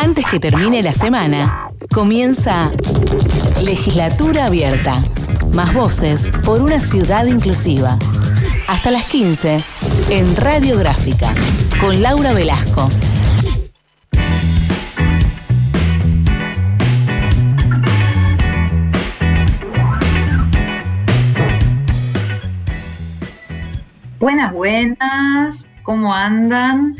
Antes que termine la semana, comienza Legislatura Abierta. Más voces por una ciudad inclusiva. Hasta las 15 en Radiográfica con Laura Velasco. Buenas, buenas, ¿cómo andan?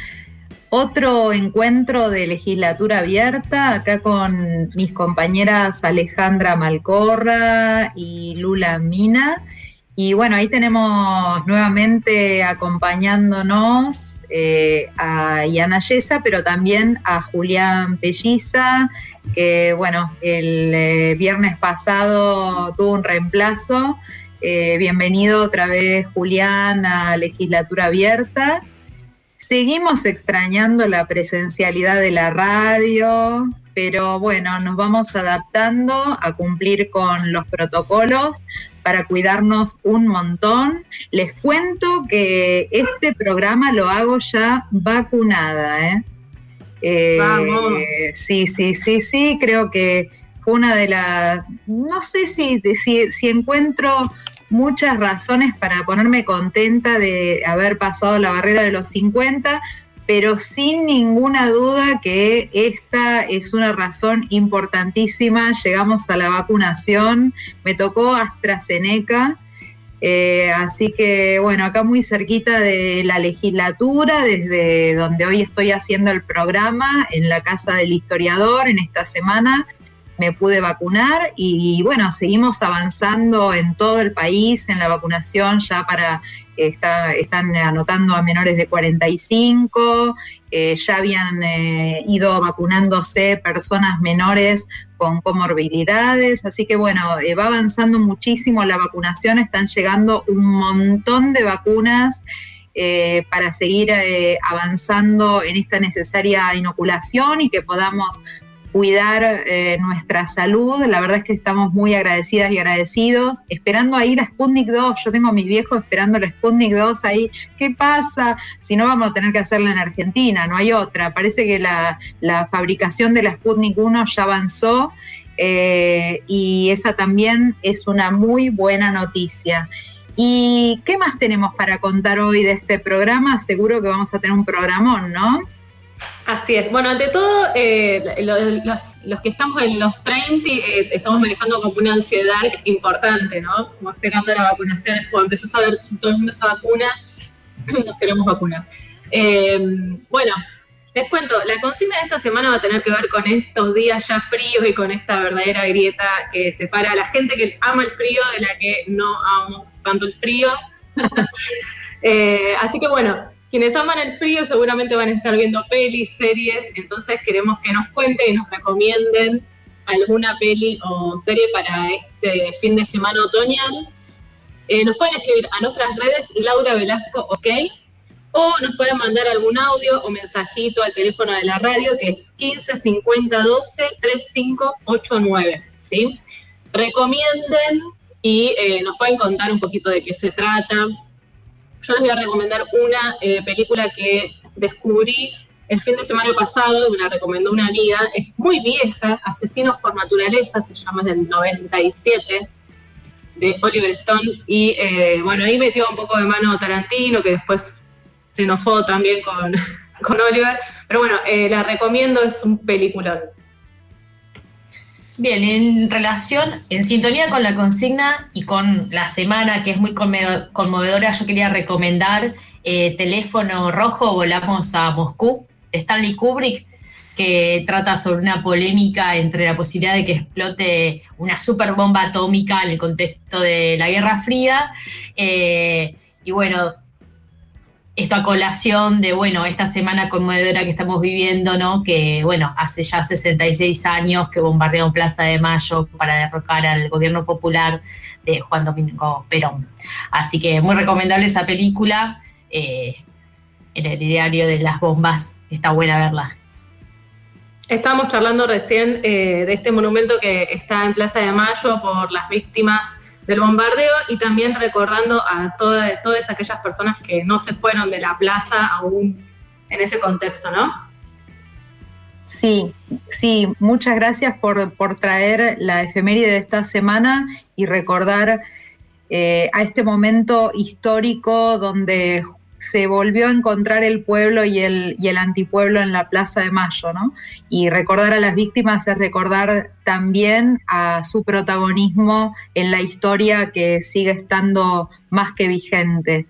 Otro encuentro de legislatura abierta, acá con mis compañeras Alejandra Malcorra y Lula Mina. Y bueno, ahí tenemos nuevamente acompañándonos eh, a Iana Yesa, pero también a Julián Pelliza, que bueno, el eh, viernes pasado tuvo un reemplazo. Eh, bienvenido otra vez, Julián, a Legislatura Abierta. Seguimos extrañando la presencialidad de la radio, pero bueno, nos vamos adaptando a cumplir con los protocolos para cuidarnos un montón. Les cuento que este programa lo hago ya vacunada. ¿eh? Eh, sí, sí, sí, sí, creo que fue una de las, no sé si, si, si encuentro muchas razones para ponerme contenta de haber pasado la barrera de los 50, pero sin ninguna duda que esta es una razón importantísima. Llegamos a la vacunación, me tocó AstraZeneca. Eh, así que bueno, acá muy cerquita de la legislatura, desde donde hoy estoy haciendo el programa, en la Casa del Historiador, en esta semana, me pude vacunar y bueno, seguimos avanzando en todo el país en la vacunación ya para, está, están anotando a menores de 45, eh, ya habían eh, ido vacunándose personas menores con comorbilidades, así que bueno, eh, va avanzando muchísimo la vacunación, están llegando un montón de vacunas. para seguir avanzando en esta necesaria inoculación y que podamos cuidar eh, nuestra salud. La verdad es que estamos muy agradecidas y agradecidos, esperando ahí la Sputnik 2. Yo tengo a mis viejos esperando la Sputnik 2 ahí. ¿Qué pasa? Si no, vamos a tener que hacerla en Argentina, no hay otra. Parece que la, fabricación de la Sputnik 1 ya avanzó. Eh, y esa también es una muy buena noticia. ¿Y qué más tenemos para contar hoy de este programa? Seguro que vamos a tener un programón, ¿no? Así es. Bueno, ante todo, eh, los, que estamos en los 30 eh, estamos manejando como una ansiedad importante, ¿no? Como esperando la vacunación, cuando empezás a ver todo el mundo se vacuna, nos queremos vacunar. Eh, bueno, les cuento, la consigna de esta semana va a tener que ver con estos días ya fríos y con esta verdadera grieta que separa a la gente que ama el frío de la que no amamos tanto el frío. así que bueno, quienes aman el frío seguramente van a estar viendo pelis, series, entonces queremos que nos cuenten y nos recomienden alguna peli o serie para este fin de semana otoñal. Eh, nos pueden escribir a nuestras redes Laura Velasco OK o nos pueden mandar algún audio o mensajito al teléfono de la radio que es 15 50 12 3589. ¿sí? Recomienden y eh, nos pueden contar un poquito de qué se trata, yo les voy a recomendar una eh, película que descubrí el fin de semana pasado, me la recomendó una amiga, es muy vieja, Asesinos por Naturaleza, se llama del 97, de Oliver Stone, y eh, bueno, ahí metió un poco de mano Tarantino, que después se enojó también con, con Oliver, pero bueno, eh, la recomiendo, es un peliculón. Bien, en relación, en sintonía con la consigna y con la semana que es muy conmovedora, yo quería recomendar eh, Teléfono Rojo, Volamos a Moscú, Stanley Kubrick, que trata sobre una polémica entre la posibilidad de que explote una superbomba atómica en el contexto de la Guerra Fría. Eh, y bueno, esta colación de, bueno, esta semana conmovedora que estamos viviendo, ¿no? Que, bueno, hace ya 66 años que bombardearon Plaza de Mayo para derrocar al gobierno popular de Juan Domingo Perón. Así que muy recomendable esa película. Eh, en el diario de las bombas, está buena verla. Estábamos charlando recién eh, de este monumento que está en Plaza de Mayo por las víctimas del bombardeo y también recordando a todas aquellas personas que no se fueron de la plaza aún en ese contexto, ¿no? Sí, sí, muchas gracias por, traer la efeméride de esta semana y recordar eh, a este momento histórico donde se volvió a encontrar el pueblo y el, y el antipueblo en la Plaza de Mayo, ¿no? Y recordar a las víctimas es recordar también a su protagonismo en la historia que sigue estando más que vigente.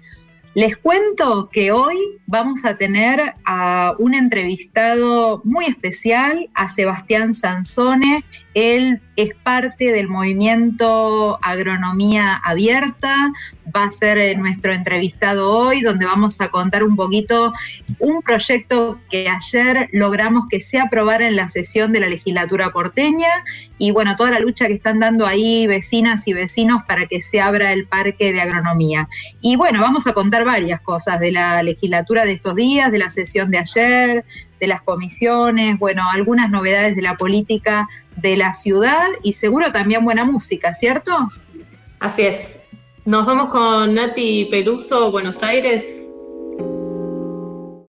Les cuento que hoy vamos a tener a un entrevistado muy especial, a Sebastián Sansone. Él es parte del movimiento Agronomía Abierta, va a ser eh, nuestro entrevistado hoy, donde vamos a contar un poquito un proyecto que ayer logramos que se aprobara en la sesión de la legislatura porteña y bueno, toda la lucha que están dando ahí vecinas y vecinos para que se abra el parque de agronomía. Y bueno, vamos a contar varias cosas de la legislatura de estos días, de la sesión de ayer, de las comisiones, bueno, algunas novedades de la política de la ciudad y seguro también buena música, ¿cierto? Así es. Nos vamos con Nati Peluso, Buenos Aires.